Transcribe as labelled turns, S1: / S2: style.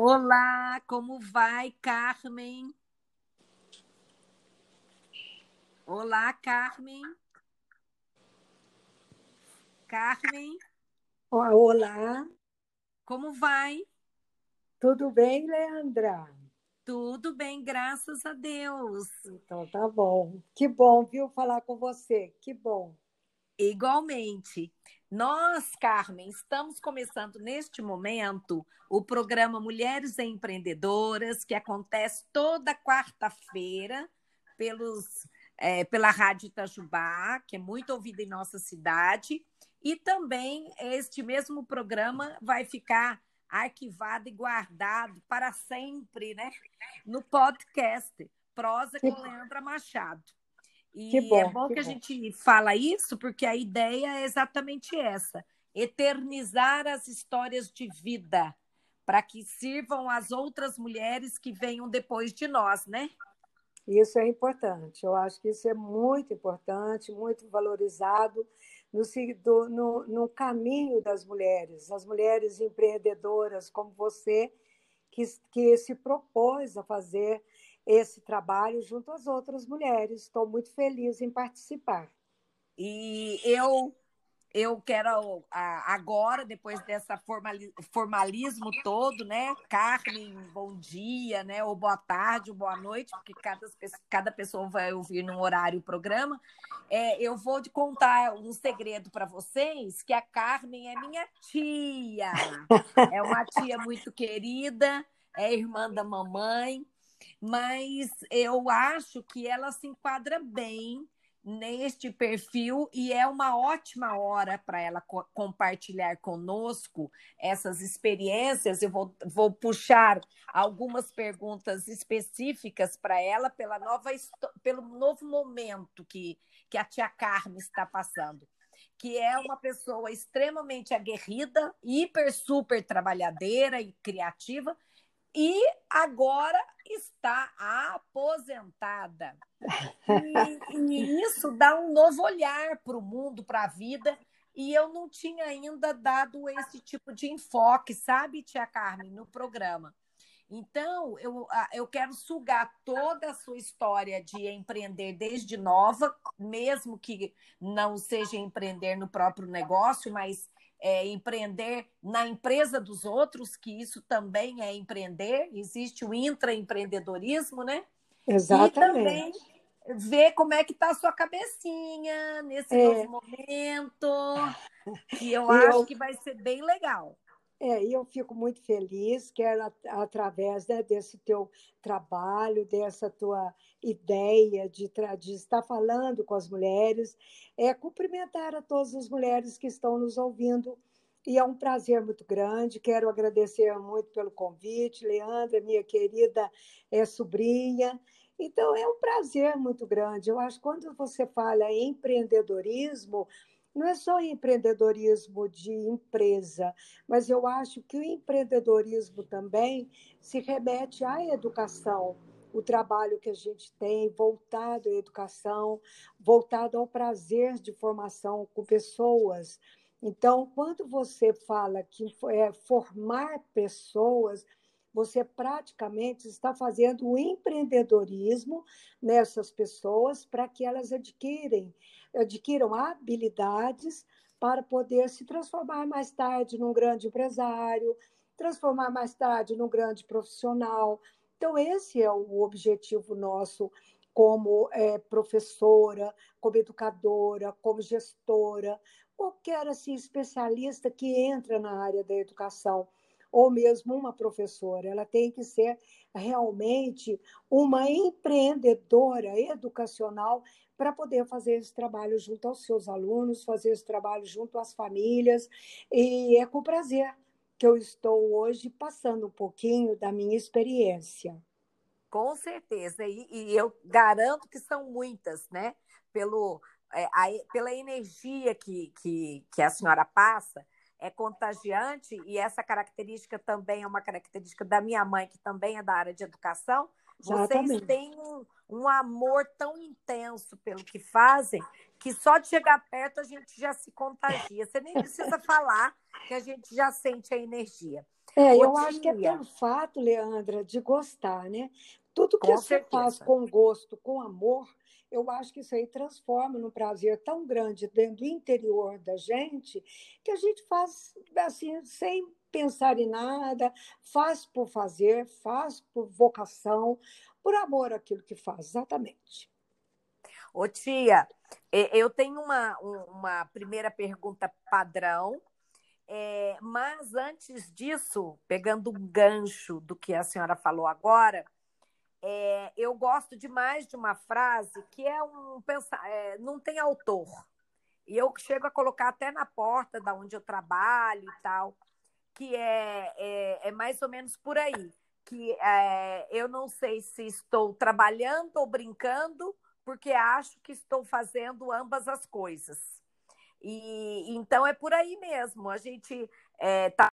S1: Olá, como vai, Carmen? Olá, Carmen. Carmen,
S2: Olá,
S1: como vai?
S2: tudo bem, Leandra?
S1: Tudo bem, graças a Deus.
S2: Então tá bom. Que bom, viu, falar com você. Que bom.
S1: Igualmente. Nós, Carmen, estamos começando neste momento o programa Mulheres Empreendedoras, que acontece toda quarta-feira pelos, é, pela Rádio Itajubá, que é muito ouvida em nossa cidade. E também este mesmo programa vai ficar arquivado e guardado para sempre, né? No podcast Prosa com Leandra Machado. E
S2: Que bom,
S1: é bom
S2: que
S1: que a
S2: bom.
S1: gente fala isso, porque a ideia é exatamente essa: eternizar as histórias de vida, para que sirvam às outras mulheres que venham depois de nós, né?
S2: Isso é importante. Eu acho que isso é muito importante, muito valorizado no, no, no caminho das mulheres, as mulheres empreendedoras como você, que, que se propôs a fazer esse trabalho junto às outras mulheres. Estou muito feliz em participar.
S1: E eu eu quero agora, depois dessa formali- formalismo todo, né? Carmen, bom dia, né? Ou boa tarde, ou boa noite, porque cada, cada pessoa vai ouvir num horário o programa. É, eu vou te contar um segredo para vocês, que a Carmen é minha tia. É uma tia muito querida, é irmã da mamãe, mas eu acho que ela se enquadra bem neste perfil e é uma ótima hora para ela co- compartilhar conosco essas experiências. Eu vou, vou puxar algumas perguntas específicas para ela pela nova, pelo novo momento que, que a tia Carmen está passando. Que é uma pessoa extremamente aguerrida, hiper, super trabalhadeira e criativa, e agora está aposentada. E, e isso dá um novo olhar para o mundo, para a vida. E eu não tinha ainda dado esse tipo de enfoque, sabe, Tia Carmen, no programa. Então, eu, a- eu quero sugar toda a sua história de empreender desde nova, mesmo que não seja empreender no próprio negócio, mas é, empreender na empresa dos outros, que isso também é empreender. Existe o intraempreendedorismo, né? E também
S2: Exatamente.
S1: ver como é que está a sua cabecinha nesse
S2: É,
S1: novo momento, que eu
S2: e
S1: acho
S2: eu
S1: que vai ser bem legal.
S2: É, eu fico muito feliz que era através, né, desse teu trabalho, dessa tua ideia de, de estar falando com as mulheres, é cumprimentar a todas as mulheres que estão nos ouvindo. E é um prazer muito grande. Quero agradecer muito pelo convite, Leandra, minha querida é, sobrinha. Então, é um prazer muito grande. Eu acho que quando você fala em empreendedorismo, não é só empreendedorismo de empresa, mas eu acho que o empreendedorismo também se remete à educação, o trabalho que a gente tem voltado à educação, voltado ao prazer de formação com pessoas. Então, quando você fala que é formar pessoas, você praticamente está fazendo o empreendedorismo nessas pessoas para que elas adquirem, adquiram habilidades para poder se transformar mais tarde num grande empresário, transformar mais tarde num grande profissional. Então, esse é o objetivo nosso como é, professora, como educadora, como gestora, qualquer assim, especialista que entra na área da educação, ou mesmo uma professora. Ela tem que ser realmente uma empreendedora educacional para poder fazer esse trabalho junto aos seus alunos, fazer esse trabalho junto às famílias. E é com prazer que eu estou hoje passando um pouquinho da minha experiência.
S1: Com certeza, e, e eu garanto que são muitas, né? Pelo, é, a, pela energia que, que, que a senhora passa, é contagiante, e essa característica também é uma característica da minha mãe, que também é da área de educação. Vocês têm um, um amor tão intenso pelo que fazem que só de chegar perto a gente já se contagia. Você nem precisa falar que a gente já sente a energia.
S2: É, eu acho que é pelo fato, Leandra, de gostar, né? Tudo que com você certeza. faz com gosto, com amor, eu acho que isso aí transforma num prazer tão grande dentro do interior da gente que a gente faz assim, sem pensar em nada, faz por fazer, faz por vocação, por amor àquilo que faz, exatamente.
S1: Ô tia, eu tenho uma, uma primeira pergunta padrão, é, mas antes disso, pegando um gancho do que a senhora falou agora, é, eu gosto demais de uma frase que é um pensar, é, não tem autor. E eu chego a colocar até na porta da onde eu trabalho e tal, que é, é, é mais ou menos por aí. Que é, eu não sei se estou trabalhando ou brincando, porque acho que estou fazendo ambas as coisas. E então é por aí mesmo. A gente está é,